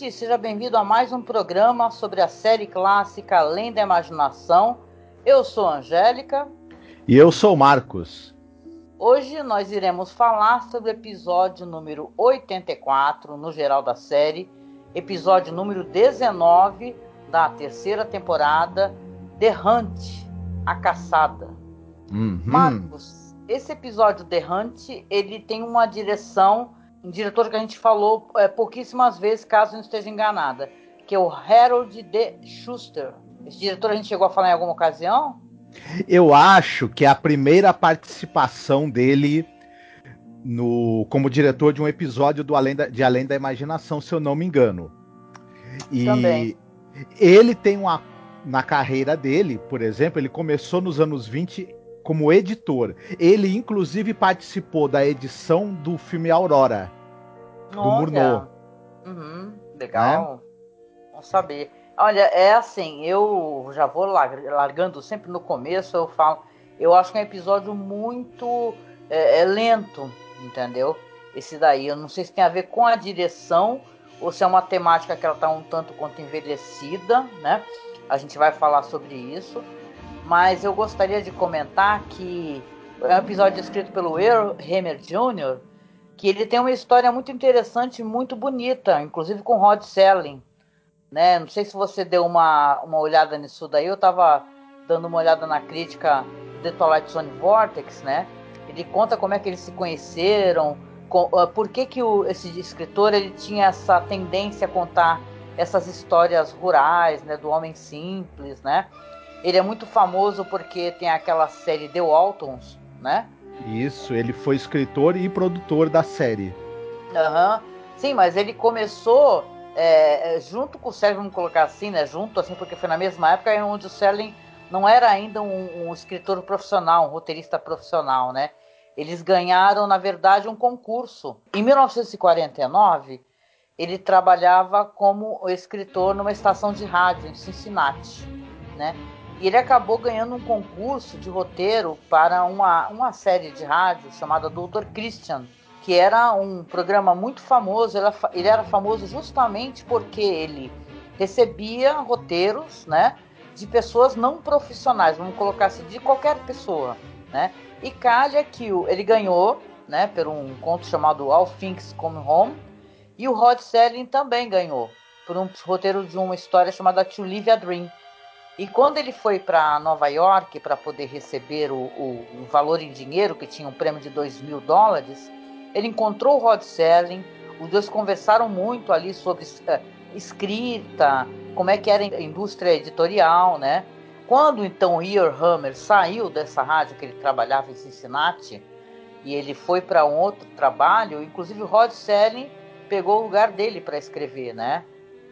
Ouvinte, seja bem-vindo a mais um programa sobre a série clássica Além da Imaginação. Eu sou Angélica. E eu sou Marcos. Hoje nós iremos falar sobre o episódio número 84, no geral da série, episódio número 19 da terceira temporada, The Hunt, A Caçada. Uhum. Marcos, esse episódio The Hunt, ele tem uma direção, um diretor que a gente falou é, pouquíssimas vezes, caso não esteja enganada, que é o Harold D. Schuster. Esse diretor a gente chegou a falar em alguma ocasião? Eu acho que é a primeira participação dele no, como diretor de um episódio do Além da, de Além da Imaginação, se eu não me engano. E Também. ele tem uma. Na carreira dele, por exemplo, ele começou nos anos 20 como editor. Ele, inclusive, participou da edição do filme Aurora, do Murnau. Uhum, legal. É? Vamos saber. Olha, é assim, eu já vou largando sempre no começo, eu falo. Eu acho que é um episódio muito é, é lento, entendeu? Esse daí, eu não sei se tem a ver com a direção ou se é uma temática que ela está um tanto quanto envelhecida, né? A gente vai falar sobre isso. Mas eu gostaria de comentar que é um episódio escrito pelo Earl Hammer Jr., que ele tem uma história muito interessante, muito bonita, inclusive com Rod Selling. Né? Não sei se você deu uma, uma olhada nisso daí, eu estava dando uma olhada na crítica The Twilight Zone Vortex, né? Ele conta como é que eles se conheceram, com, uh, por que, que o, esse escritor ele tinha essa tendência a contar essas histórias rurais, né, do homem simples, né? Ele é muito famoso porque tem aquela série The Waltons, né? Isso, ele foi escritor e produtor da série. Uhum. Sim, mas ele começou é, junto com o Sérgio, vamos colocar assim, né? Junto, assim, porque foi na mesma época onde o Serling não era ainda um, um escritor profissional, um roteirista profissional, né? Eles ganharam, na verdade, um concurso. Em 1949, ele trabalhava como escritor numa estação de rádio em Cincinnati, né? E ele acabou ganhando um concurso de roteiro para uma, uma série de rádio chamada Doutor Christian, que era um programa muito famoso. Ele, era famoso justamente porque ele recebia roteiros, né? De pessoas não profissionais, vamos colocar assim, de qualquer pessoa, né? E calha que ele ganhou, né, por um conto chamado All Things Come Home, e o Rod Serling também ganhou por um roteiro de uma história chamada To Live a Dream. E quando ele foi para Nova York para poder receber o, o, o, valor em dinheiro, que tinha um prêmio de 2 mil dólares, ele encontrou o Rod Serling, os dois conversaram muito ali sobre uh, escrita, como é que era a indústria editorial, né? Quando então Ear Hammer saiu dessa rádio que ele trabalhava em Cincinnati e ele foi para um outro trabalho, inclusive o Rod Serling pegou o lugar dele para escrever, né?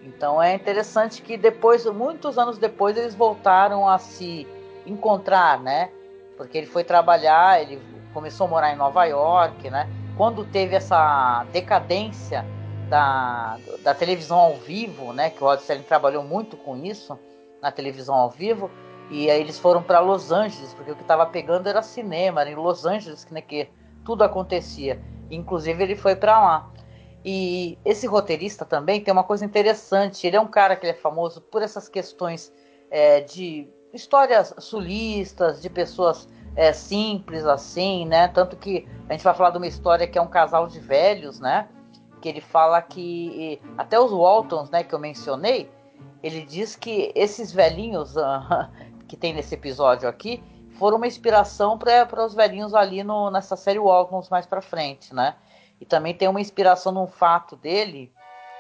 Então é interessante que depois, muitos anos depois, eles voltaram a se encontrar, né? Porque ele foi trabalhar, ele começou a morar em Nova York, né? Quando teve essa decadência da, da televisão ao vivo, né? Que o Rod Serling trabalhou muito com isso na televisão ao vivo e aí eles foram para Los Angeles, porque o que estava pegando era cinema, era em Los Angeles né, que tudo acontecia. Inclusive ele foi para lá. E esse roteirista também tem uma coisa interessante. Ele é um cara que é famoso por essas questões é, de histórias sulistas, de pessoas é, simples assim, né? Tanto que a gente vai falar de uma história que é um casal de velhos, né? Que ele fala que até os Waltons, né, que eu mencionei, ele diz que esses velhinhos uh, que tem nesse episódio aqui foram uma inspiração para os velhinhos ali no, nessa série Waltons mais para frente, né? E também tem uma inspiração num fato dele,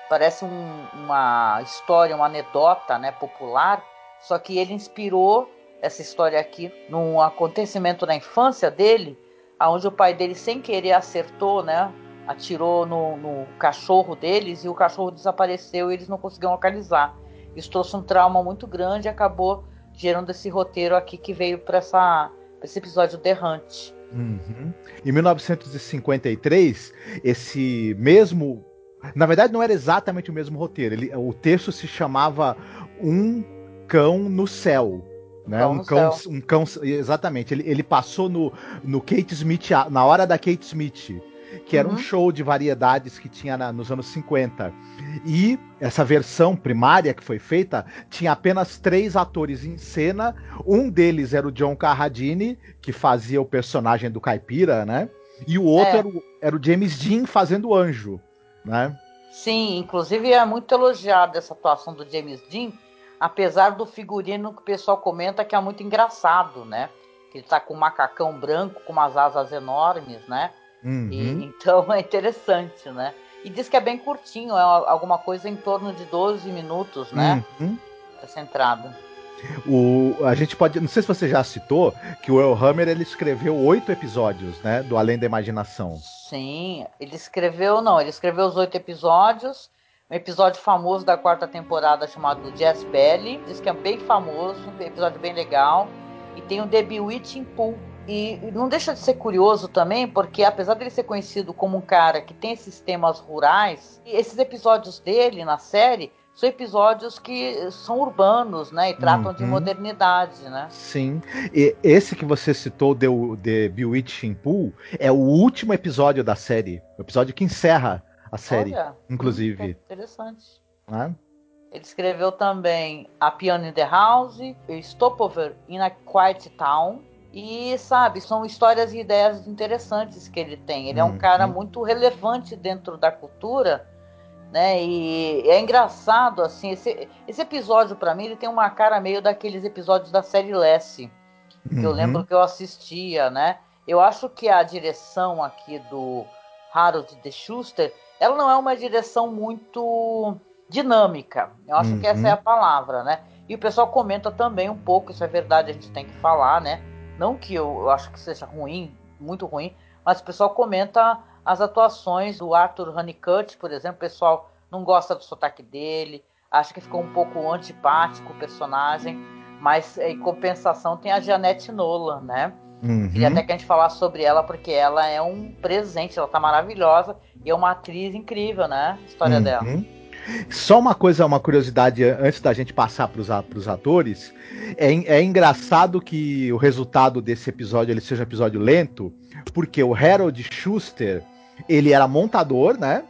parece um, uma história, uma anedota, né, popular, só que ele inspirou essa história aqui num acontecimento na infância dele, aonde o pai dele sem querer acertou, né, atirou no, no cachorro deles e o cachorro desapareceu e eles não conseguiam localizar. Isso trouxe um trauma muito grande e acabou gerando esse roteiro aqui que veio para esse episódio derrante. Uhum. Em 1953, esse mesmo. Na verdade, não era exatamente o mesmo roteiro. Ele, o texto se chamava Um Cão no Céu. Né? Um, cão, um cão. Exatamente. Ele, ele passou no, no Kate Smith, na hora da Kate Smith que era uhum. um show de variedades que tinha na, nos anos 50. E essa versão primária que foi feita tinha apenas três atores em cena. Um deles era o John Carradine, que fazia o personagem do Caipira, né? E o outro é. era, o, era o James Dean fazendo o anjo, né? Sim, inclusive é muito elogiada essa atuação do James Dean, apesar do figurino que o pessoal comenta que é muito engraçado, né? Que ele tá com um macacão branco, com umas asas enormes, né? Uhum. E, então é interessante, né? E diz que é bem curtinho, é alguma coisa em torno de 12 minutos, né? Uhum. Essa entrada. O, a gente pode. Não sei se você já citou que o El Hammer ele escreveu oito episódios, né? Do Além da Imaginação. Sim, ele escreveu, não, ele escreveu os oito episódios. Um episódio famoso da quarta temporada chamado Jazz Belly. Diz que é bem famoso, um episódio bem legal. E tem o The Bewitching Pool, e não deixa de ser curioso também, porque apesar dele ser conhecido como um cara que tem esses temas rurais, esses episódios dele na série são episódios que são urbanos, né? E tratam uhum. de modernidade, né? Sim. E esse que você citou, The, The Bewitching Pool, é o último episódio da série. O episódio que encerra a série, Olha, inclusive. Interessante. Né? Ele escreveu também A Piano in the House, Stopover in a Quiet Town, e, sabe, são histórias e ideias interessantes que ele tem. Ele é um cara muito relevante dentro da cultura, né? E é engraçado, assim, esse, esse episódio, para mim, ele tem uma cara meio daqueles episódios da série Lessie, que uhum. eu lembro que eu assistia, né? Eu acho que a direção aqui do Harold de Schuster, ela não é uma direção muito dinâmica. Eu acho uhum. que essa é a uhum. palavra, né? E o pessoal comenta também um pouco, isso é verdade, a gente tem que falar, né? Não que eu, eu acho que seja ruim, muito ruim, mas o pessoal comenta as atuações do Arthur Honeycutt, por exemplo. O pessoal não gosta do sotaque dele, acha que ficou um pouco antipático o personagem, mas em compensação tem a Janete Nolan, né? Uhum. Queria até que a gente falasse sobre ela, porque ela é um presente, ela tá maravilhosa e é uma atriz incrível, né? A história uhum. dela. Só uma coisa, uma curiosidade antes da gente passar para os atores. É, é engraçado que o resultado desse episódio ele seja um episódio lento, porque o Harold Schuster ele era montador, né?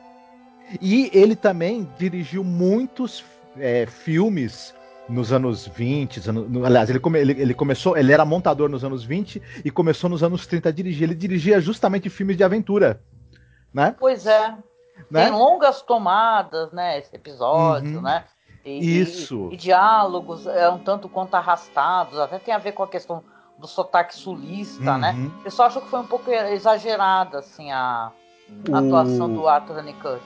E ele também dirigiu muitos é, filmes nos anos 20, no, aliás, ele, come, ele, ele, começou, ele era montador nos anos 20 e começou nos anos 30 a dirigir. Ele dirigia justamente filmes de aventura, né? Pois é. Né? Tem longas tomadas, né? Esse episódio, uhum. né? E, Isso. E, e, diálogos é um tanto quanto arrastados, até tem a ver com a questão do sotaque sulista, né? uhum. né? O pessoal achou que foi um pouco exagerada, assim, a, a atuação do Arthur Honeycutt.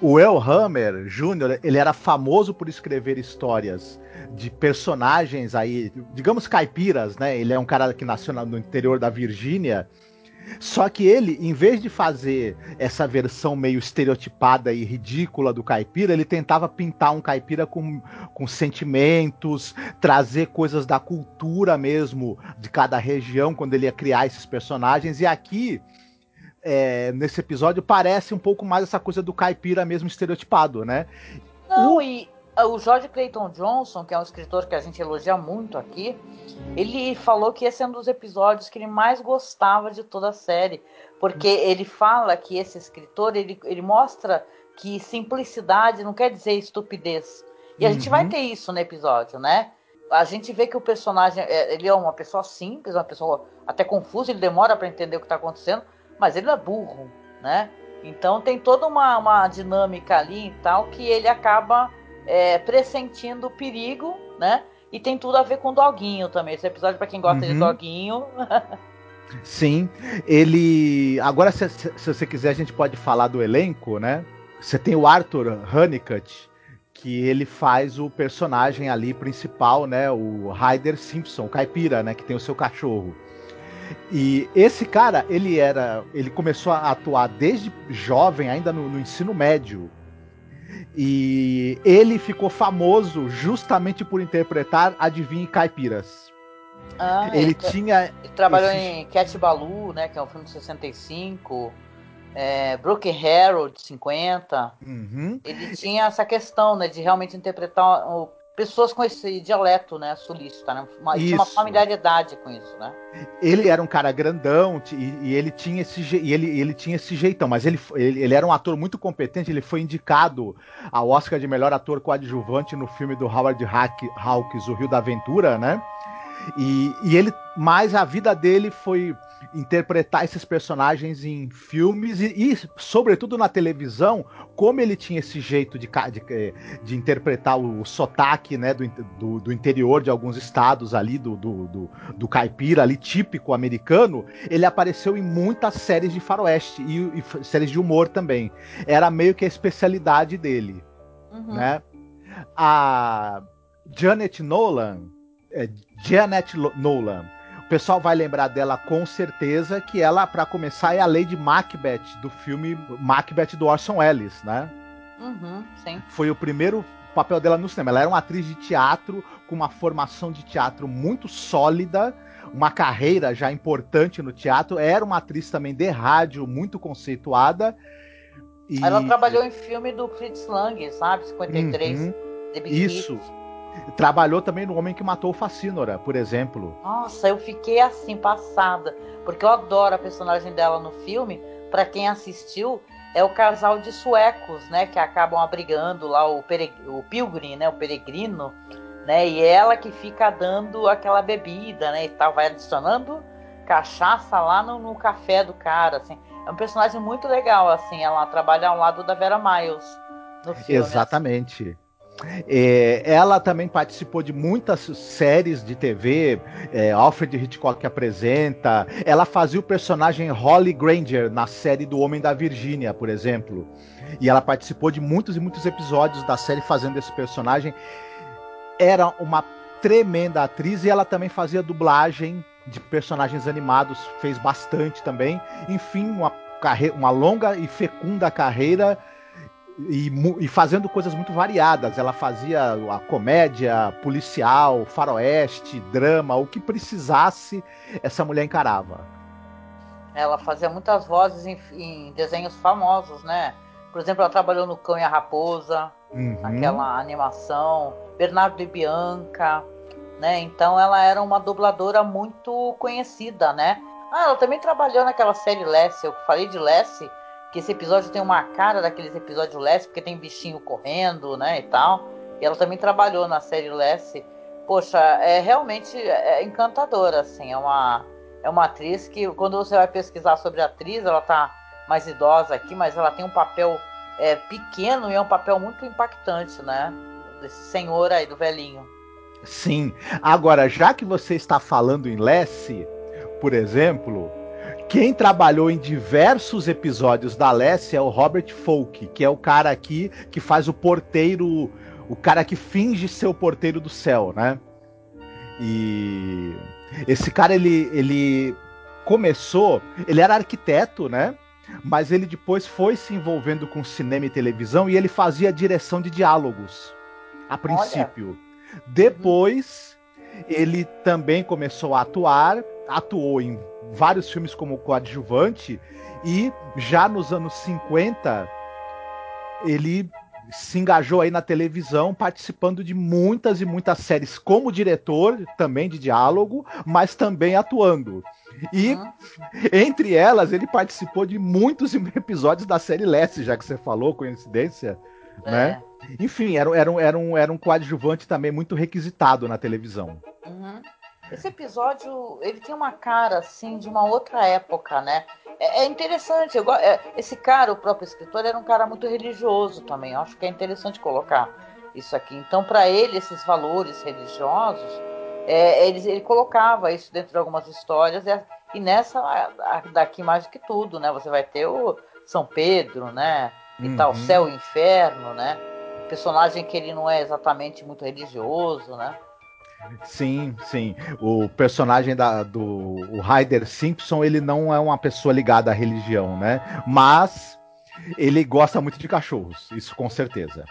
O El Hammer Jr., ele era famoso por escrever histórias de personagens aí, digamos caipiras, né? Ele é um cara que nasceu no interior da Virgínia só que ele, em vez de fazer essa versão meio estereotipada e ridícula do caipira, ele tentava pintar um caipira com, com sentimentos, trazer coisas da cultura mesmo de cada região quando ele ia criar esses personagens. E aqui, é, nesse episódio, parece um pouco mais essa coisa do caipira mesmo estereotipado, né? Não, o... e o George Clayton Johnson, que é um escritor que a gente elogia muito aqui, ele falou que esse é um dos episódios que ele mais gostava de toda a série, porque ele fala que esse escritor ele, ele mostra que simplicidade não quer dizer estupidez. E a uhum. gente vai uhum. ter isso no episódio, né? A gente vê que o personagem é, ele é uma pessoa simples, uma pessoa até confusa, ele demora para entender o que está acontecendo, mas ele é burro, né? Então tem toda uma, uma dinâmica ali e tal que ele acaba é, pressentindo o perigo, né? E tem tudo a ver com o Doguinho também. Esse episódio, para quem gosta uhum. de Doguinho. Sim, ele. Agora, se, se, você quiser, a gente pode falar do elenco, né? Você tem o Arthur Honeycutt, que ele faz o personagem ali principal, né? O Ryder Simpson, o caipira, né? Que tem o seu cachorro. E esse cara, ele era. Ele começou a atuar desde jovem, ainda no, no ensino médio. E ele ficou famoso justamente por interpretar Adivinhe Caipiras. Ah, ele, ele tinha. Ele trabalhou esse... em Cat Balu, né? Que é um filme de 65. É, Brooke Harold, 50. Uhum. Ele tinha essa questão, né? De realmente interpretar o pessoas com esse dialeto, né, sulista, né? Uma, tinha uma familiaridade com isso, né? Ele era um cara grandão e, e ele tinha esse e ele, ele tinha esse jeitão, mas ele, ele, ele, era um ator muito competente. Ele foi indicado ao Oscar de melhor ator coadjuvante no filme do Howard Hawks, O Rio da Aventura, né? E, e ele, mais a vida dele foi interpretar esses personagens em filmes e, e, sobretudo na televisão, como ele tinha esse jeito de, de, eh, de interpretar o, sotaque né, do, do, do, interior de alguns estados ali, do, do, do, do, caipira ali, típico americano, ele apareceu em muitas séries de faroeste e, e séries de humor também. Era meio que a especialidade dele. Uhum. Né? A Janet Nolan, é, Janet Nolan, o pessoal vai lembrar dela com certeza que ela, para começar, é a Lady Macbeth do filme Macbeth do Orson Welles, né? Uhum, sim. Foi o primeiro papel dela no cinema. Ela era uma atriz de teatro com uma formação de teatro muito sólida, uma carreira já importante no teatro. Era uma atriz também de rádio muito conceituada. E... Ela trabalhou em filme do Fritz Lang, sabe? 53. Uhum, isso. Kids. Trabalhou também no Homem que Matou o Facínora, por exemplo. Nossa, eu fiquei assim, passada. Porque eu adoro a personagem dela no filme. Para quem assistiu, é o casal de suecos, né? Que acabam abrigando lá o, o Pilgrim, né? O peregrino. Né, e ela que fica dando aquela bebida, né? E tal, vai adicionando cachaça lá no, no café do cara, assim. É um personagem muito legal, assim. Ela trabalha ao lado da Vera Miles no filme. Assim. Exatamente. Assim. É, ela também participou de muitas séries de TV, é, Alfred Hitchcock apresenta. Ela fazia o personagem Holly Granger na série do Homem da Virgínia, por exemplo. E ela participou de muitos e muitos episódios da série fazendo esse personagem. Era uma tremenda atriz e ela também fazia dublagem de personagens animados, fez bastante também. Enfim, uma, uma longa e fecunda carreira e, e, fazendo coisas muito variadas. Ela fazia a comédia, policial, faroeste, drama, o que precisasse, essa mulher encarava. Ela fazia muitas vozes em, em desenhos famosos, né? Por exemplo, ela trabalhou no Cão e a Raposa, uhum. naquela animação, Bernardo e Bianca, né? Então ela era uma dubladora muito conhecida, né? Ah, ela também trabalhou naquela série Lessie, eu falei de Lessie, que esse episódio tem uma cara daqueles episódios Lessie, porque tem bichinho correndo, né, e tal. E ela também trabalhou na série Lessie. Poxa, é realmente é encantadora, assim, é uma é uma atriz que quando você vai pesquisar sobre a atriz, ela tá mais idosa aqui, mas ela tem um papel é, pequeno e é um papel muito impactante, né? Desse senhor aí, do velhinho. Sim. Agora, já que você está falando em Lessie, por exemplo, quem trabalhou em diversos episódios da Lessie é o Robert Folk, que é o cara aqui que faz o porteiro, o cara que finge ser o porteiro do céu, né? E esse cara ele, ele começou, ele era arquiteto, né? Mas ele depois foi se envolvendo com cinema e televisão e ele fazia direção de diálogos a princípio. Olha. Depois ele também começou a atuar, atuou em vários filmes como coadjuvante e já nos anos 50 ele se engajou aí na televisão, participando de muitas e muitas séries como diretor, também de diálogo, mas também atuando. E uhum. entre elas, ele participou de muitos episódios da série Lessie, já que você falou, coincidência, é. né? Enfim, era, era, um, era, um, era um coadjuvante também muito requisitado na televisão. Uhum. Esse episódio, ele tem uma cara, assim, de uma outra época, né? É, é interessante. Eu, é, esse cara, o próprio escritor, era um cara muito religioso também. Eu acho que é interessante colocar isso aqui. Então, para ele, esses valores religiosos, é, ele, ele, colocava isso dentro de algumas histórias e, nessa daqui mais do que tudo, né? Você vai ter o São Pedro, né? E uhum. tal, céu e inferno, né? Personagem que ele não é exatamente muito religioso, né? Sim, sim. O personagem da, do o Ryder Simpson, ele não é uma pessoa ligada à religião, né? Mas ele gosta muito de cachorros, isso com certeza.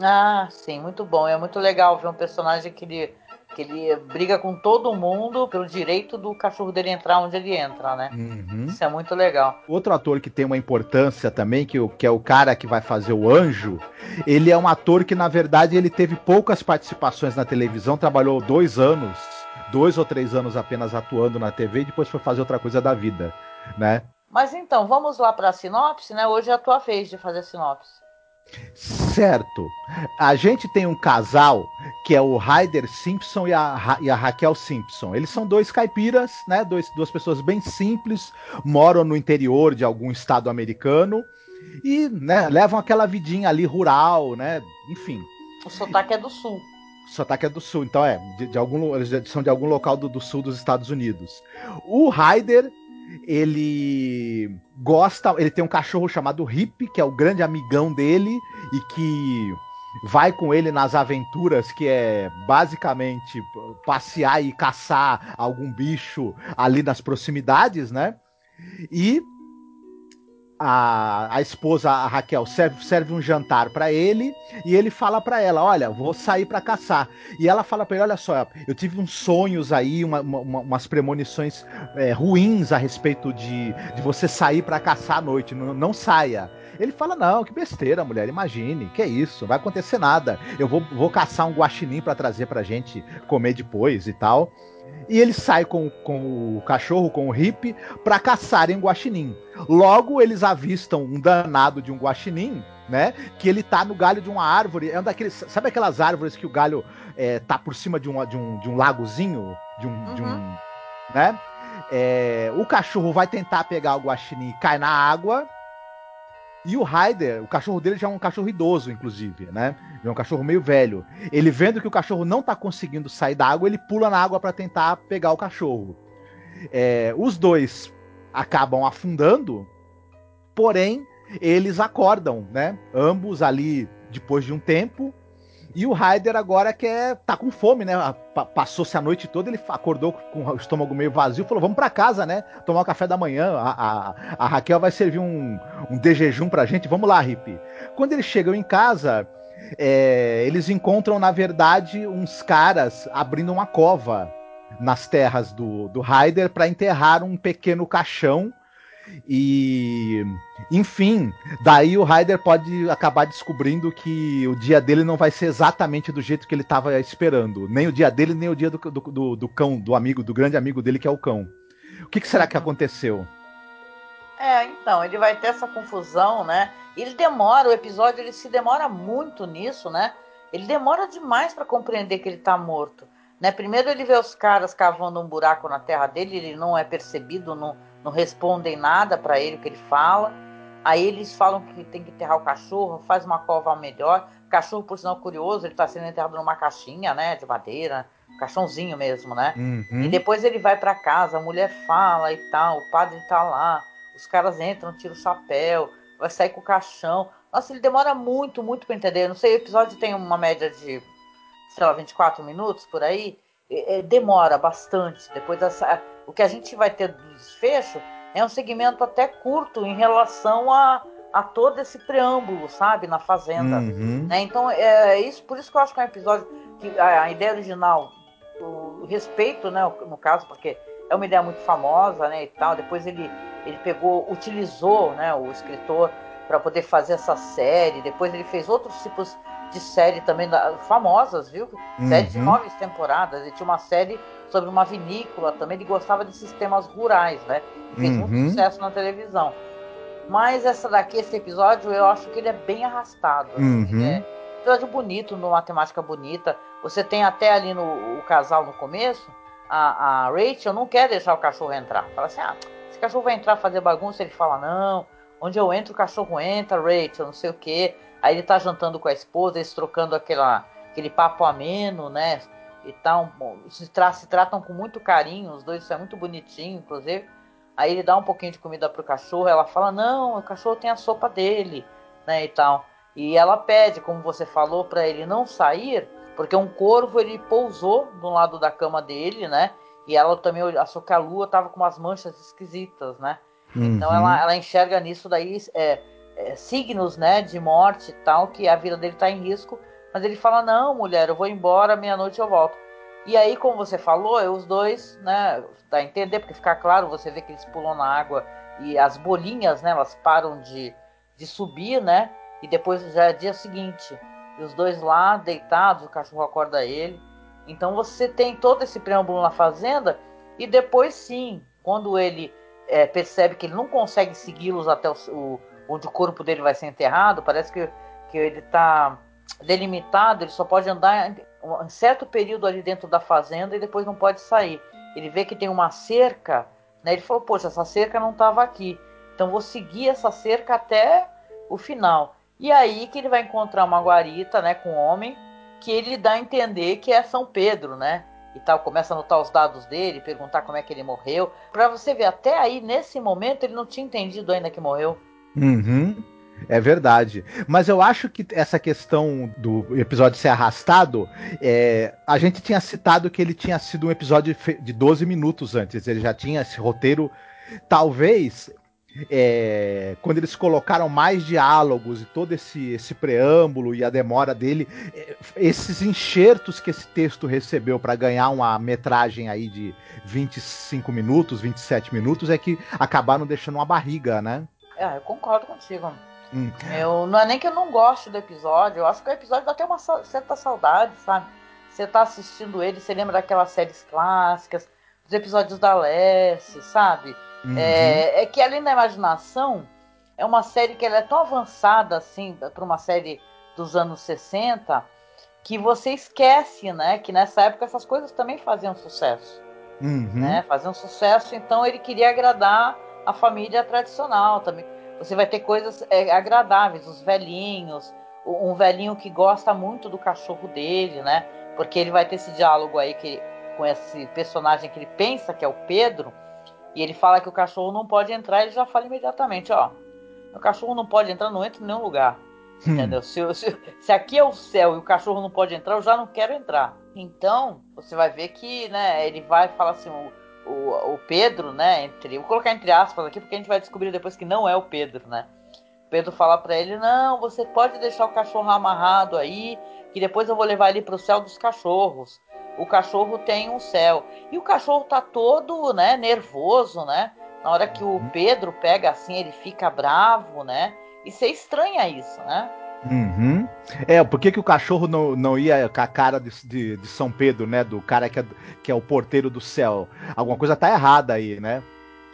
Ah, sim, muito bom. É muito legal ver um personagem que ele que ele briga com todo mundo pelo direito do cachorro dele entrar onde ele entra, né? Uhum. Isso é muito legal. Outro ator que tem uma importância também, que, que é o cara que vai fazer o anjo, ele é um ator que, na verdade, ele teve poucas participações na televisão, trabalhou dois anos, dois ou três anos apenas atuando na TV e depois foi fazer outra coisa da vida, né? Mas então, vamos lá para a sinopse, né? Hoje é a tua vez de fazer a sinopse. Certo. A gente tem um casal que é o Ryder Simpson e a, e a Raquel Simpson. Eles são dois caipiras, né? Dois, duas pessoas bem simples, moram no interior de algum estado americano e né, levam aquela vidinha ali rural, né? Enfim. O sotaque é do sul. O sotaque é do sul, então é, de, de algum, eles são de algum local do, do sul dos Estados Unidos. O Ryder ele gosta, ele tem um cachorro chamado Hip, que é o grande amigão dele e que vai com ele nas aventuras, que é basicamente passear e caçar algum bicho ali nas proximidades, né? E a, a esposa, a Raquel, serve, serve um jantar para ele e ele fala para ela: Olha, vou sair para caçar. E ela fala para ele: Olha só, eu tive uns sonhos aí, uma, uma, umas premonições é, ruins a respeito de, de você sair para caçar à noite. Não, não saia. Ele fala: Não, que besteira, mulher, imagine, que é isso, não vai acontecer nada. Eu vou, vou caçar um guaxinim para trazer pra gente comer depois e tal e ele sai com, com o cachorro, com o hippie, para caçarem guaxinim. Logo, eles avistam um danado de um guaxinim, né? Que ele tá no galho de uma árvore. É um daqueles. Sabe aquelas árvores que o galho é, tá por cima de um, de um, de um lagozinho? De um. Uhum. De um uhum. né? É, o cachorro vai tentar pegar o guaxinim e cai na água. E o Ryder, o cachorro dele já é um cachorro idoso, inclusive, né? É um cachorro meio velho. Ele vendo que o cachorro não tá conseguindo sair da água, ele pula na água para tentar pegar o cachorro. É, os dois acabam afundando, porém eles acordam, né? Ambos ali depois de um tempo e o Ryder agora quer tá com fome, né? Passou-se a noite toda, ele acordou com o estômago meio vazio, falou: "Vamos para casa, né? Tomar o um café da manhã. A, a, a, Raquel vai servir um, um de jejum pra gente. Vamos lá, Rip." Quando eles chegam em casa, é, eles encontram na verdade uns caras abrindo uma cova nas terras do, do Ryder para enterrar um pequeno caixão e, enfim, daí o Ryder pode acabar descobrindo que o dia dele não vai ser exatamente do jeito que ele estava esperando. Nem o dia dele, nem o dia do, do, do, do, cão, do amigo, do grande amigo dele, que é o cão. O que, que será que aconteceu? É, então, ele vai ter essa confusão, né? Ele demora, o episódio ele se demora muito nisso, né? Ele demora demais para compreender que ele tá morto. Né? Primeiro ele vê os caras cavando um buraco na terra dele, ele não é percebido, não, não respondem nada para ele o que ele fala. Aí eles falam que tem que enterrar o cachorro, faz uma cova melhor. O cachorro, por sinal curioso, ele está sendo enterrado numa caixinha, né, de madeira, um caixãozinho mesmo, né? Uhum. E depois ele vai para casa, a mulher fala e tal, o padre está lá, os caras entram, tiram o chapéu, vai sair com o caixão. Nossa, ele demora muito, muito para entender. Não sei, o episódio tem uma média de, sei lá, 24 minutos por aí. É, demora bastante. Depois dessa, o que a gente vai ter do desfecho é um segmento até curto em relação a, a todo esse preâmbulo, sabe, na Fazenda. Uhum. Né? Então, é isso, por isso que eu acho que é um episódio que a, a ideia original, o, respeito, né, no caso, porque é uma ideia muito famosa, né, e tal. Depois ele, ele pegou, utilizou, né, o escritor para poder fazer essa série. Depois ele fez outros tipos de série também famosas, viu? Uhum. Série de nove temporadas. Ele tinha uma série sobre uma vinícola também. Ele gostava de sistemas rurais, né? E fez uhum. muito sucesso na televisão. Mas essa daqui, esse episódio, eu acho que ele é bem arrastado. Assim, uhum. é um episódio bonito, numa temática bonita. Você tem até ali no o casal no começo, a, a Rachel não quer deixar o cachorro entrar. Fala assim: ah, esse cachorro vai entrar fazer bagunça. Ele fala: não, onde eu entro, o cachorro entra, Rachel, não sei o quê. Aí ele tá jantando com a esposa, eles trocando aquela, aquele papo ameno, né? E tal, se, tra se tratam com muito carinho, os dois, isso é muito bonitinho, inclusive. Aí ele dá um pouquinho de comida pro cachorro, ela fala, não, o cachorro tem a sopa dele, né, e tal. E ela pede, como você falou, para ele não sair, porque um corvo ele pousou do lado da cama dele, né? E ela também achou que a lua tava com umas manchas esquisitas, né? Então uhum. Então ela, ela enxerga nisso daí é, é, signos, né, de morte e tal, que a vida dele tá em risco. Mas ele fala, não, mulher, eu vou embora, meia-noite eu volto. E aí, como você falou, os dois, né, dá a entender, porque fica claro, você vê que eles pulam na água e as bolinhas, né, elas param de, de subir, né, e depois já é dia seguinte. E os dois lá, deitados, o cachorro acorda ele. Então você tem todo esse preâmbulo na fazenda, e depois sim, quando ele é, percebe que ele não consegue segui-los até o, o, onde o corpo dele vai ser enterrado, parece que, que ele está delimitado, ele só pode andar um certo período ali dentro da fazenda e depois não pode sair. Ele vê que tem uma cerca, né? Ele falou: Poxa, essa cerca não estava aqui, então vou seguir essa cerca até o final. E aí que ele vai encontrar uma guarita, né, com um homem que ele dá a entender que é São Pedro, né? E tal, começa a anotar os dados dele, perguntar como é que ele morreu. Para você ver, até aí, nesse momento, ele não tinha entendido ainda que morreu. Uhum. É verdade. Mas eu acho que essa questão do episódio ser arrastado, é, a gente tinha citado que ele tinha sido um episódio de 12 minutos antes. Ele já tinha esse roteiro. Talvez é, quando eles colocaram mais diálogos e todo esse, esse preâmbulo e a demora dele, é, esses enxertos que esse texto recebeu para ganhar uma metragem aí de 25 minutos, 27 minutos, é que acabaram deixando uma barriga, né? É, eu concordo contigo. Hum. Eu, não é nem que eu não gosto do episódio, eu acho que o episódio dá até uma certa saudade, sabe? Você tá assistindo ele, você lembra daquelas séries clássicas, dos episódios da Lessie, sabe? Uhum. É, é, que além da imaginação, é uma série que ela é tão avançada assim, para uma série dos anos 60, que você esquece, né? Que nessa época essas coisas também faziam sucesso. Uhum. Né? Faziam sucesso, então ele queria agradar a família tradicional também você vai ter coisas é, agradáveis, os velhinhos, um velhinho que gosta muito do cachorro dele, né? Porque ele vai ter esse diálogo aí que, com esse personagem que ele pensa que é o Pedro, e ele fala que o cachorro não pode entrar, ele já fala imediatamente, ó, o cachorro não pode entrar, não entra em nenhum lugar. Hum. Entendeu? Se, se, se, aqui é o céu e o cachorro não pode entrar, eu já não quero entrar. Então, você vai ver que, né, ele vai falar assim, o, o, o Pedro, né? Entre, vou colocar entre aspas aqui porque a gente vai descobrir depois que não é o Pedro, né? Pedro fala para ele: Não, você pode deixar o cachorro amarrado aí, que depois eu vou levar ele para o céu dos cachorros. O cachorro tem um céu. E o cachorro tá todo, né, nervoso, né? Na hora que o uhum. Pedro pega assim, ele fica bravo, né? E você estranha isso, né? Uhum. É, por que, que o cachorro não, não ia com a cara de, de, de, São Pedro, né? Do cara que é, que é o porteiro do céu? Alguma coisa tá errada aí, né?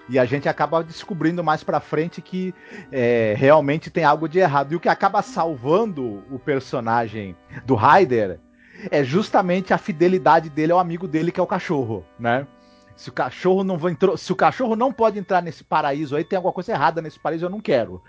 E a gente acaba descobrindo mais pra frente que é, realmente tem algo de errado. E o que acaba salvando o personagem do Ryder é justamente a fidelidade dele ao amigo dele, que é o cachorro, né? Se o cachorro não entrou, se o cachorro não pode entrar nesse paraíso aí, tem alguma coisa errada nesse paraíso, eu não quero.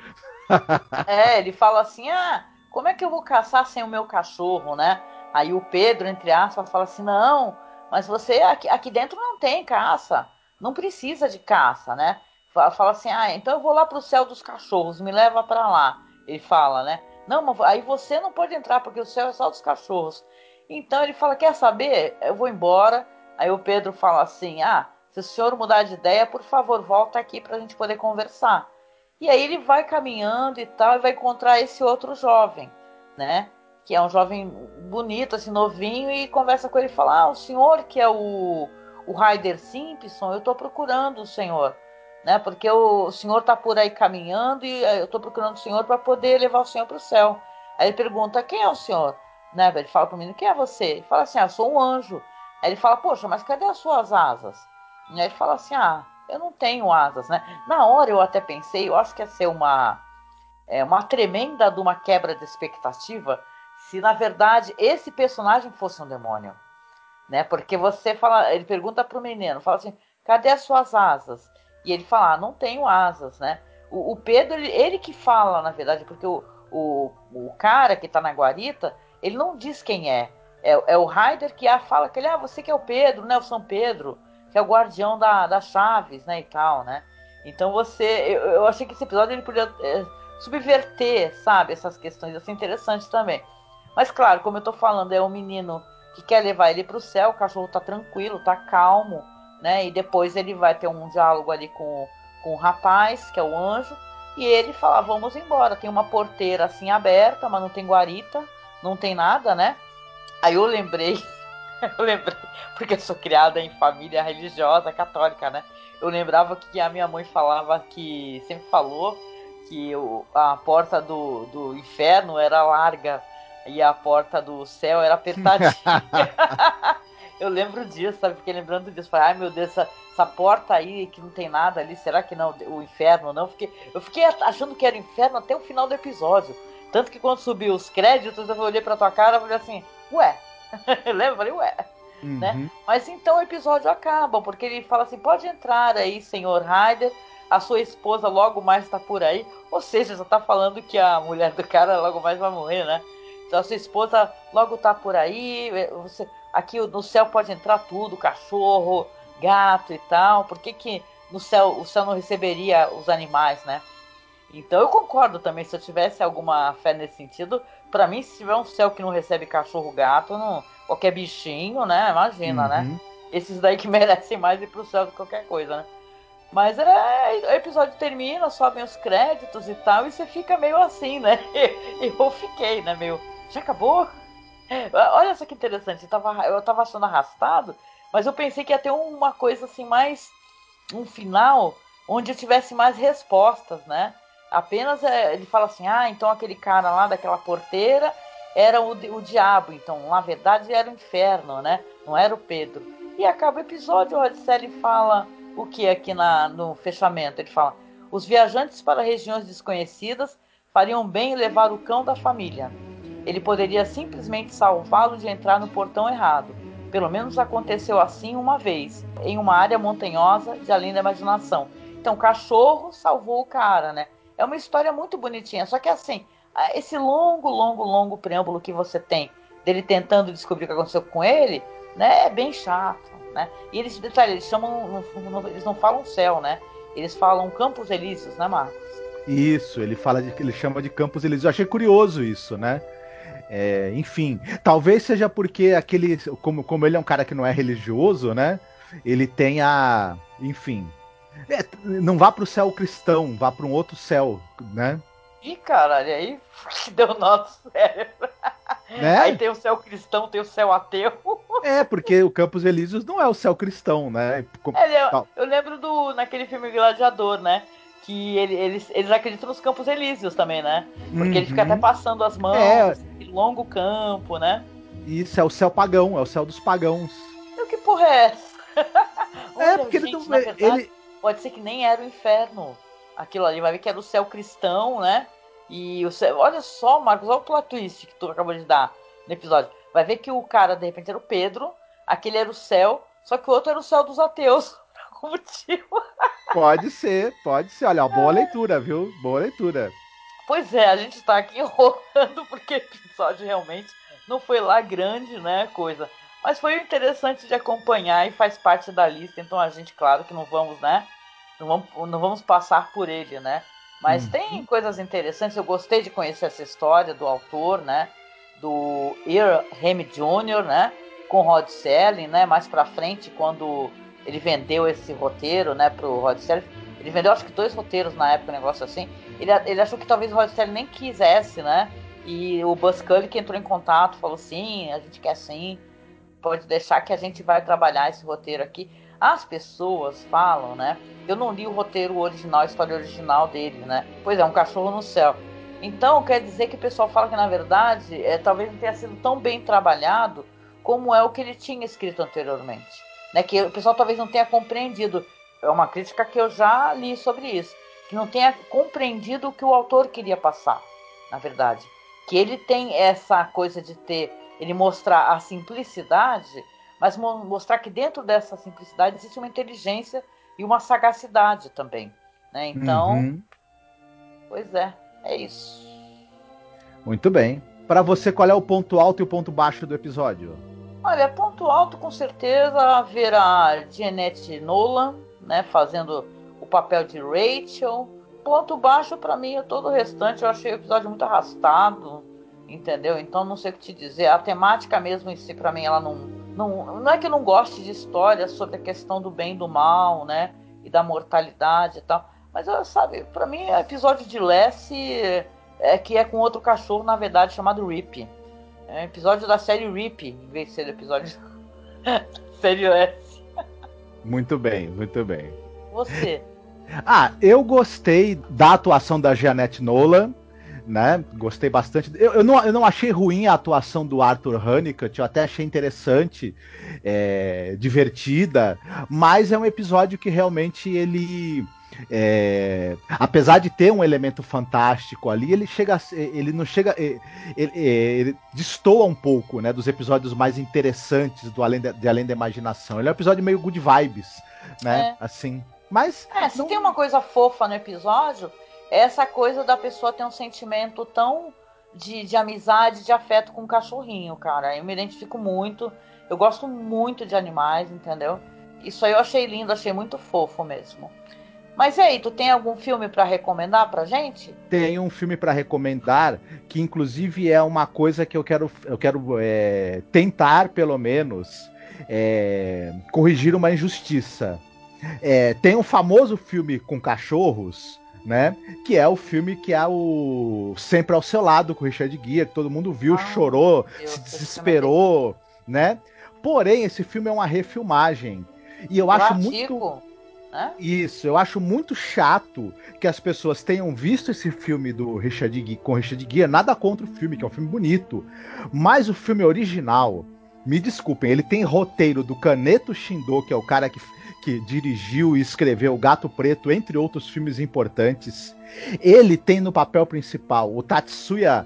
é, ele fala assim: ah, como é que eu vou caçar sem o meu cachorro, né? Aí o Pedro, entre aspas, fala assim: não, mas você aqui, aqui dentro não tem caça, não precisa de caça, né? Fala assim: ah, então eu vou lá pro céu dos cachorros, me leva para lá. Ele fala, né? Não, mas aí você não pode entrar porque o céu é só dos cachorros. Então ele fala: quer saber? Eu vou embora. Aí o Pedro fala assim: ah, se o senhor mudar de ideia, por favor, volta aqui para a gente poder conversar. E aí ele vai caminhando e tal, e vai encontrar esse outro jovem, né? Que é um jovem bonito, assim, novinho, e conversa com ele e fala: Ah, o senhor que é o, o Ryder Simpson, eu estou procurando o senhor, né? Porque o, o senhor está por aí caminhando e eh, eu estou procurando o senhor para poder levar o senhor para o céu. Aí ele pergunta: Quem é o senhor? Né? Ele fala para o menino: Quem é você? Ele fala assim: Ah, sou um anjo. Aí ele fala: Poxa, mas cadê as suas asas? Aí ele fala assim: Ah, eu não tenho asas, né? Na hora eu até pensei, eu acho que ia ser uma, é, uma tremenda de uma quebra de expectativa se na verdade esse personagem fosse um demônio, né? Porque você fala, ele pergunta pro menino, fala assim, cadê as suas asas? E ele fala, ah, não tenho asas, né? O, o Pedro, ele, ele, que fala, na verdade, porque o, o, o cara que tá na guarita, ele não diz quem é. É, é o Ryder que fala que ele, ah, você que é o Pedro, né? O São Pedro, que é o guardião da, das chaves, né? E tal, né? Então você. Eu, eu achei que esse episódio ele podia é, subverter, sabe, essas questões. É interessante também. Mas claro, como eu tô falando, é um menino que quer levar ele para o céu, o cachorro tá tranquilo, tá calmo, né? E depois ele vai ter um diálogo ali com, com o rapaz, que é o anjo, e ele fala: Vamos embora. Tem uma porteira assim aberta, mas não tem guarita, não tem nada, né? Aí eu lembrei, eu lembrei, porque eu sou criada em família religiosa católica, né? Eu lembrava que a minha mãe falava que, sempre falou, que o, a porta do, do inferno era larga e a porta do céu era apertadinha. eu lembro disso, sabe? Fiquei lembrando disso. Falei, ai meu Deus, essa, essa porta aí que não tem nada ali, será que não? O inferno não? Fiquei, eu fiquei achando que era inferno até o final do episódio. Tanto que quando subiu os créditos, eu olhei pra tua cara e falei assim, ué. Lembra? Eu falei, ué. Uhum. Né? Mas então o episódio acaba, porque ele fala assim: pode entrar aí, senhor Ryder, a sua esposa logo mais está por aí. Ou seja, já está falando que a mulher do cara logo mais vai morrer, né? Então a sua esposa logo tá por aí, você, aqui no céu pode entrar tudo, cachorro, gato e tal. Por que, que no céu o céu não receberia os animais, né? Então eu concordo também, se eu tivesse alguma fé nesse sentido, para mim, se tiver um céu que não recebe cachorro, gato, não, qualquer bichinho, né? Imagina, né? uhum. né? Esses daí que merecem mais ir pro céu do que qualquer coisa, né? Mas é, o episódio termina, sobem os créditos e tal, e você fica meio assim, né? Eu fiquei, né? Meio, já acabou? Olha só que interessante, eu tava, eu tava achando arrastado, mas eu pensei que ia ter uma coisa assim, mais. um final onde eu tivesse mais respostas, né? Apenas é, ele fala assim: ah, então aquele cara lá daquela porteira era o, o diabo, então na verdade era o inferno, né? Não era o Pedro. E acaba o episódio, o Rodicelli fala o que aqui na, no fechamento? Ele fala: os viajantes para regiões desconhecidas fariam bem em levar o cão da família. Ele poderia simplesmente salvá-lo de entrar no portão errado. Pelo menos aconteceu assim uma vez, em uma área montanhosa de além da imaginação. Então, o cachorro salvou o cara, né? É uma história muito bonitinha. Só que assim, esse longo, longo, longo preâmbulo que você tem dele tentando descobrir o que aconteceu com ele, né, é bem chato, né? E eles, detalhe, eles chamam, eles não falam céu, né? Eles falam Campos Elíseos, né, Marcos? Isso, ele fala de, ele chama de Campos Elíseos. Eu achei curioso isso, né? É, enfim, talvez seja porque aquele, como, como ele é um cara que não é religioso, né? Ele tem a, enfim, é, não vá pro céu cristão, vá para um outro céu, né? Ih, caralho, aí deu nosso cérebro. Né? Aí tem o céu cristão, tem o céu ateu. É, porque o Campos Elíseos não é o céu cristão, né? É, eu, eu, lembro do naquele filme Gladiador, né? Que ele, eles, eles acreditam nos Campos Elíseos também, né? Porque uhum. ele fica até uhum. passando as mãos, é. Assim, longo campo, né? Isso, é o céu pagão, é o céu dos pagãos. E que porra é essa? é, porque gente, ele não. Verdade, ele, pode ser que nem era o inferno. Aquilo ali, vai ver que era o céu cristão, né? E o céu, olha só, Marcos, olha o plot twist que tu acabou de dar no episódio. Vai ver que o cara, de repente, era o Pedro, aquele era o céu, só que o outro era o céu dos ateus. Por algum motivo. Pode ser, pode ser. Olha, boa leitura, viu? Boa leitura. Pois é, a gente tá aqui enrolando porque o episódio realmente não foi lá grande, né? Coisa. Mas foi interessante de acompanhar e faz parte da lista, então a gente, claro que não vamos, né? Não vamos, não vamos passar por ele, né? Mas hum. tem coisas interessantes, eu gostei de conhecer essa história do autor, né? Do Earl Hemi Jr., né? Com Rod Serling, né? Mais pra frente, quando ele vendeu esse roteiro, né, pro Rod Serling, ele vendeu acho que dois roteiros na época, um negócio assim. Ele, ele achou que talvez o Rod Serling nem quisesse, né? E o Buzz Cully que entrou em contato falou sim, a gente quer sim pode deixar que a gente vai trabalhar esse roteiro aqui. As pessoas falam, né? Eu não li o roteiro original, a história original dele, né? Pois é, um cachorro no céu. Então quer dizer que o pessoal fala que na verdade é, talvez não tenha sido tão bem trabalhado como é o que ele tinha escrito anteriormente. Né? Que o pessoal talvez não tenha compreendido. É uma crítica que eu já li sobre isso. Que não tenha compreendido o que o autor queria passar, na verdade. Que ele tem essa coisa de ter ele mostrar a simplicidade, mas mostrar que dentro dessa simplicidade existe uma inteligência e uma sagacidade também. Né? Então, uhum. pois é, é isso. Muito bem. Para você, qual é o ponto alto e o ponto baixo do episódio? Olha, ponto alto com certeza ver a Jeanette Nolan, né, fazendo o papel de Rachel. Ponto baixo para mim é todo o restante. Eu achei o episódio muito arrastado, entendeu? Então não sei o que te dizer. A temática mesmo em si, para mim, ela não, não. Não é que eu não goste de histórias sobre a questão do bem e do mal, né? E da mortalidade e tal. Mas, sabe, para mim, é episódio de Lessie é que é com outro cachorro, na verdade, chamado Rip. É um episódio da série Rip, em vez de ser episódio série S. Muito bem, muito bem. Você. Ah, eu gostei da atuação da Jeanette Nolan, né? Gostei bastante. Eu, eu, não, eu não achei ruim a atuação do Arthur Honeycutt, eu até achei interessante, é, divertida, mas é um episódio que realmente ele é, apesar de ter um elemento fantástico ali, ele chega, ele não chega, ele, ele, ele destoa um pouco, né, dos episódios mais interessantes do além de, de além da imaginação. Ele é um episódio meio good vibes, né, é. assim. Mas é, se não... tem uma coisa fofa no episódio, é essa coisa da pessoa ter um sentimento tão de, de amizade, de afeto com o cachorrinho, cara. Eu me identifico muito. Eu gosto muito de animais, entendeu? Isso aí eu achei lindo, achei muito fofo mesmo. Mas e aí, tu tem algum filme para recomendar pra gente? Tem um filme para recomendar que inclusive é uma coisa que eu quero, eu quero é, tentar pelo menos é, corrigir uma injustiça. É, tem um famoso filme com cachorros, né? Que é o filme que é o Sempre ao seu lado com o Richard Gere, que todo mundo viu, ah, chorou, Deus, se desesperou, né? Porém, esse filme é uma refilmagem. E eu acho muito isso, eu acho muito chato que as pessoas tenham visto esse filme do Richard Gere, com Richard Gere, nada contra o filme, que é um filme bonito, mas o filme original, me desculpem, ele tem roteiro do Caneto Shindo, que é o cara que, que dirigiu e escreveu Gato Preto, entre outros filmes importantes. Ele tem no papel principal o Tatsuya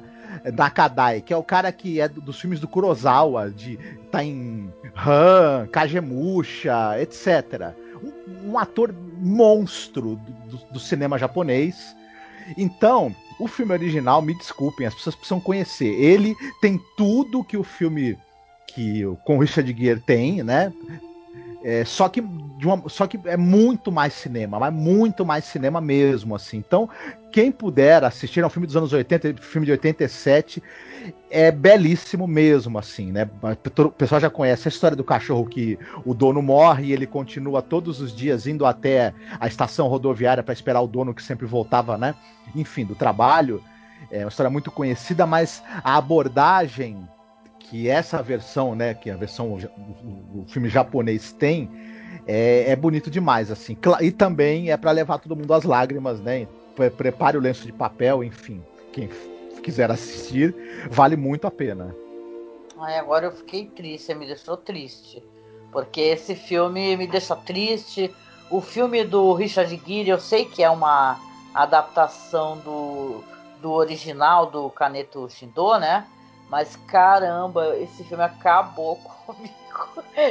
Nakadai, que é o cara que é dos filmes do Kurosawa, de tá em Han, Kagemusha, etc um, um ator monstro do, do, cinema japonês. Então, o filme original, me desculpem, as pessoas precisam conhecer. Ele tem tudo que o filme que com Richard Gere tem, né? É, só que uma, só que é muito mais cinema, mas muito mais cinema mesmo, assim. Então, quem puder assistir, é um filme dos anos 80, filme de 87, é belíssimo mesmo, assim, né? O pessoal já conhece a história do cachorro que o dono morre e ele continua todos os dias indo até a estação rodoviária para esperar o dono que sempre voltava, né? Enfim, do trabalho. É uma história muito conhecida, mas a abordagem que essa versão, né, que a versão o, filme japonês tem, é, é, bonito demais, assim. E também é para levar todo mundo às lágrimas, né? Prepare o lenço de papel, enfim. Quem quiser assistir, vale muito a pena. Ai, agora eu fiquei triste, me deixou triste. Porque esse filme me deixa triste. O filme do Richard Gere, eu sei que é uma adaptação do, do original do Caneto Shindo, né? Mas caramba, esse filme acabou comigo.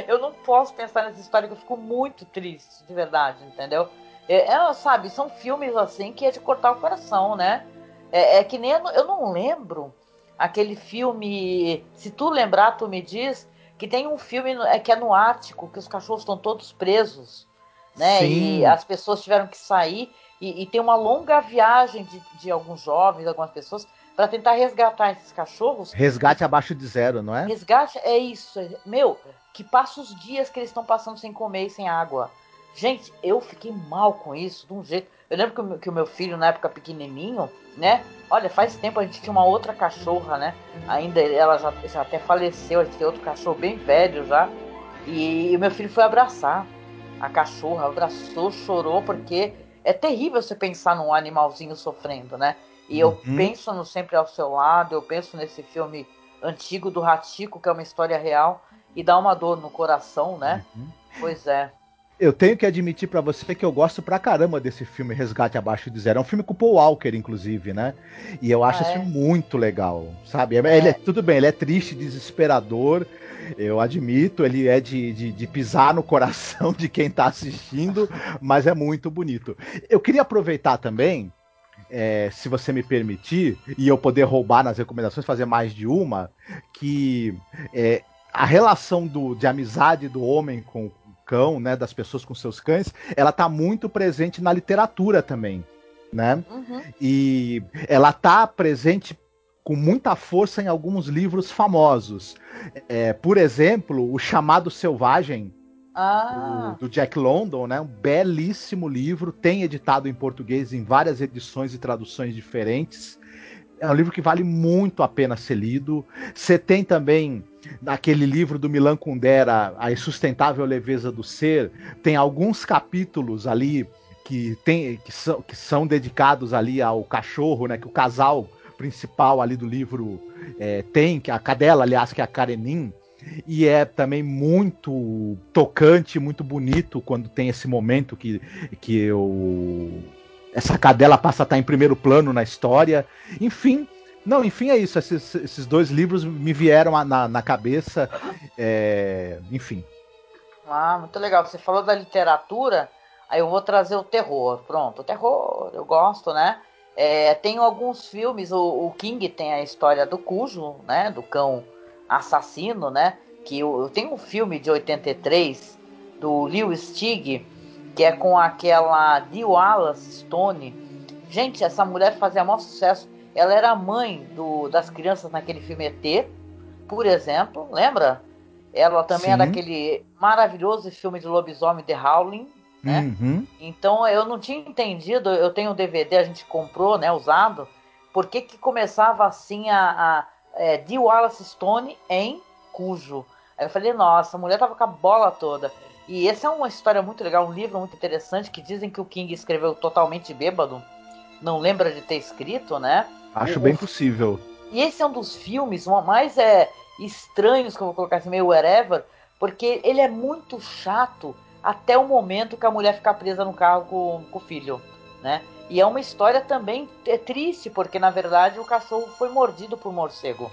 Eu não posso pensar nessa história que eu fico muito triste, de verdade, entendeu? É, é sabe, são filmes assim que é de cortar o coração, né? É, é que nem eu não lembro aquele filme. Se tu lembrar, tu me diz que tem um filme é, que é no Ártico, que os cachorros estão todos presos, né? Sim. E as pessoas tiveram que sair. E, e tem uma longa viagem de, de alguns jovens, algumas pessoas, para tentar resgatar esses cachorros. Resgate abaixo de zero, não é? Resgate é isso. Meu, que passa os dias que eles estão passando sem comer e sem água. Gente, eu fiquei mal com isso, de um jeito. Eu lembro que o, que o meu filho, na época pequenininho, né? Olha, faz tempo a gente tinha uma outra cachorra, né? Ainda ela já, já até faleceu, a gente tem outro cachorro bem velho já. E, o meu filho foi abraçar a cachorra, abraçou, chorou, porque é terrível você pensar num animalzinho sofrendo, né? E eu uhum. penso no Sempre ao Seu Lado, eu penso nesse filme antigo do Ratico, que é uma história real, e dá uma dor no coração, né? Uhum. Pois é. Eu tenho que admitir para você que eu gosto pra caramba desse filme Resgate Abaixo de Zero. É um filme com Paul Walker, inclusive, né? E eu acho ah, esse filme muito legal, sabe? É. Ele é, tudo bem, ele é triste, desesperador. Eu admito, ele é de, de, de, pisar no coração de quem tá assistindo, mas é muito bonito. Eu queria aproveitar também é, se você me permitir, e eu poder roubar nas recomendações, fazer mais de uma, que é, a relação do, de amizade do homem com o cão, né, das pessoas com seus cães, ela tá muito presente na literatura também, né? Uhum. E ela tá presente com muita força em alguns livros famosos. É, por exemplo, o Chamado Selvagem, ah. do, do, Jack London, né? Um belíssimo livro, tem editado em português em várias edições e traduções diferentes. É um livro que vale muito a pena ser lido. Você tem também naquele livro do Milan Kundera, A Insustentável Leveza do Ser, tem alguns capítulos ali que, tem, que, são, que são dedicados ali ao cachorro, né? Que o casal principal ali do livro é, tem, que a cadela, aliás, que é a Karenin, e é também muito tocante, muito bonito quando tem esse momento que, que eu, essa cadela passa a estar em primeiro plano na história. Enfim, não, enfim, é isso. Esses, esses dois livros me vieram na, na cabeça. É, enfim. Ah, muito legal. Você falou da literatura, aí eu vou trazer o terror. Pronto, o terror, eu gosto, né? É, tem alguns filmes, o, o, King tem a história do Cujo, né? Do cão assassino, né? Que eu, tenho um filme de 83 do Lewis Stig, que é com aquela Dee Wallace Stone. Gente, essa mulher fazia maior sucesso. Ela era mãe do, das crianças naquele filme ET, por exemplo, lembra? Ela também Sim. era aquele maravilhoso filme de lobisomem The Howling, né? Uhum. Então eu não tinha entendido, eu tenho um DVD, a gente comprou, né, usado, por que que começava assim a, a é, de Wallace Stone em Cujo. Aí eu falei, nossa, a mulher tava com a bola toda. E essa é uma história muito legal, um livro muito interessante que dizem que o King escreveu totalmente bêbado. Não lembra de ter escrito, né? Acho bem possível. E esse é um dos filmes mais é, estranhos que eu vou colocar assim, meio whatever, porque ele é muito chato até o momento que a mulher fica presa no carro com, com o filho, né? E é uma história também é triste, porque na verdade o cachorro foi mordido por morcego.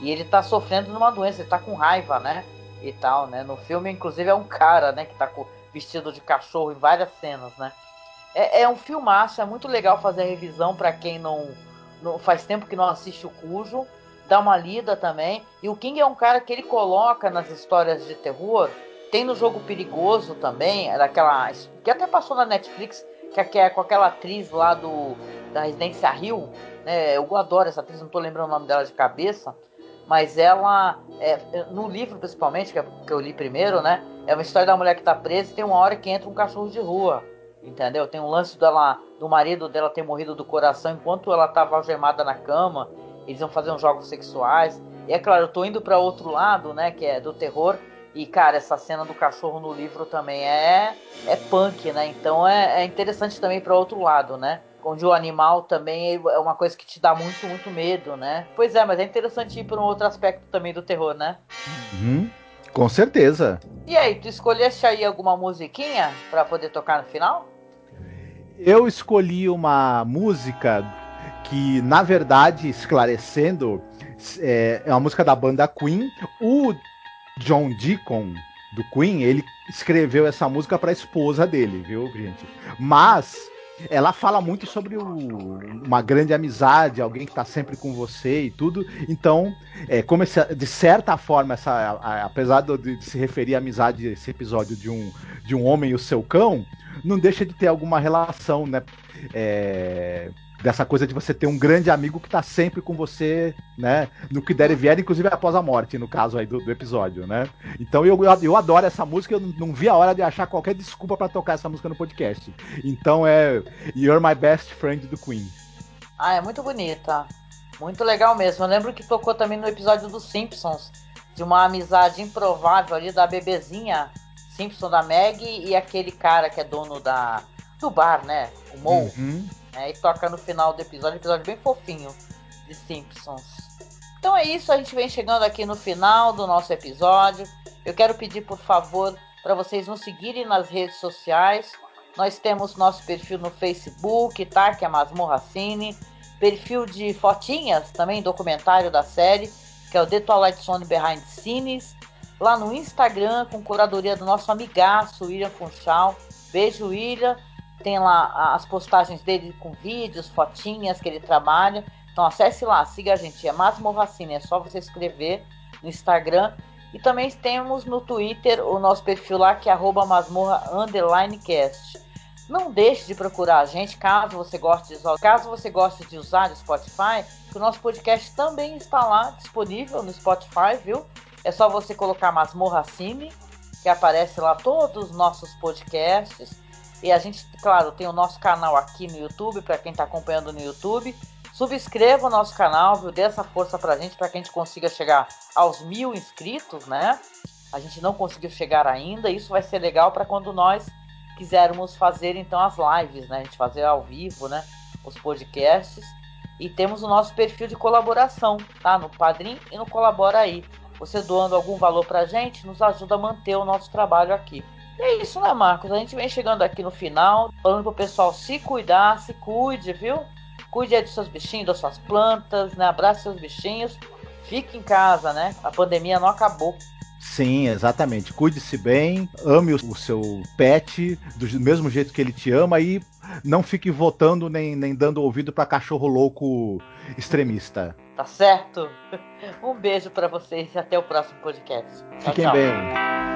E ele tá sofrendo de uma doença, ele tá com raiva, né? E tal, né? No filme, inclusive, é um cara, né? Que tá com, vestido de cachorro em várias cenas, né? É, é um filmaço, é muito legal fazer a revisão para quem não, não. Faz tempo que não assiste o Cujo. Dá uma lida também. E o King é um cara que ele coloca nas histórias de terror. Tem no jogo perigoso também, é daquela. que até passou na Netflix, que é com aquela atriz lá do da Residência Rio, né? Eu adoro essa atriz, não tô lembrando o nome dela de cabeça, mas ela, é, no livro principalmente, que, é, que eu li primeiro, né? É uma história da mulher que tá presa e tem uma hora que entra um cachorro de rua, entendeu? Tem um lance dela, do marido dela ter morrido do coração enquanto ela tava algemada na cama, eles iam fazer uns jogos sexuais. E é claro, eu tô indo para outro lado, né? Que é do terror e, cara, essa cena do cachorro no livro também é, é punk, né? Então é, é interessante também para outro lado, né? Onde o animal também é uma coisa que te dá muito, muito medo, né? Pois é, mas é interessante ir para um outro aspecto também do terror, né? Uhum, com certeza. E aí, tu escolheste aí alguma musiquinha para poder tocar no final? Eu escolhi uma música que, na verdade, esclarecendo, é, é uma música da banda Queen. O John Deacon do Queen, ele escreveu essa música para a esposa dele, viu, gente? Mas ela fala muito sobre o, uma grande amizade, alguém que está sempre com você e tudo. Então, é, como de certa forma, essa, a, a, apesar de, de, se referir à amizade, esse episódio de um, de um homem e o seu cão, não deixa de ter alguma relação, né? É, dessa coisa de você ter um grande amigo que tá sempre com você, né? No que der e vier, inclusive após a morte, no caso aí do, do episódio, né? Então eu, eu adoro essa música, eu não, vi a hora de achar qualquer desculpa para tocar essa música no podcast. Então é You're My Best Friend do Queen. Ah, é muito bonita. Muito legal mesmo. Eu lembro que tocou também no episódio dos Simpsons, de uma amizade improvável ali da bebezinha Simpson da Meg e aquele cara que é dono da do bar, né? O Mo. Uhum. Né? E toca no final do episódio, episódio bem fofinho de Simpsons. Então é isso, a gente vem chegando aqui no final do nosso episódio. Eu quero pedir, por favor, para vocês nos seguirem nas redes sociais. Nós temos nosso perfil no Facebook, tá? Que é Masmorra Cine. Perfil de fotinhas, também documentário da série, que é o The Twilight Zone Behind Cines. Lá no Instagram, com curadoria do nosso amigaço, William Funchal. Beijo, William. Tem lá as postagens dele com vídeos, fotinhas que ele trabalha. Então acesse lá, siga a gente. É Masmorracine, é só você escrever no Instagram. E também temos no Twitter o nosso perfil lá que é masmorra_cast. Não deixe de procurar a gente caso você goste de usar, caso você goste de usar o Spotify, que o nosso podcast também está lá disponível no Spotify, viu? É só você colocar Masmorra Cine, que aparece lá todos os nossos podcasts. E a gente, claro, tem o nosso canal aqui no YouTube, para quem está acompanhando no YouTube. Subscreva o nosso canal, viu? Dê essa força pra gente, para que a gente consiga chegar aos mil inscritos, né? A gente não conseguiu chegar ainda. Isso vai ser legal para quando nós quisermos fazer então as lives, né? A gente fazer ao vivo, né? Os podcasts. E temos o nosso perfil de colaboração, tá? No Padrim e no Colabora aí. Você doando algum valor pra gente nos ajuda a manter o nosso trabalho aqui. E é isso, né, Marcos? A gente vem chegando aqui no final, falando pro pessoal se cuidar, se cuide, viu? Cuide aí dos seus bichinhos, das suas plantas, né? Abrace seus bichinhos. Fique em casa, né? A pandemia não acabou. Sim, exatamente. Cuide-se bem, ame o, seu pet do mesmo jeito que ele te ama e não fique votando nem, nem dando ouvido para cachorro louco extremista. Tá certo? Um beijo para vocês e até o próximo podcast. Fiquem tchau. bem.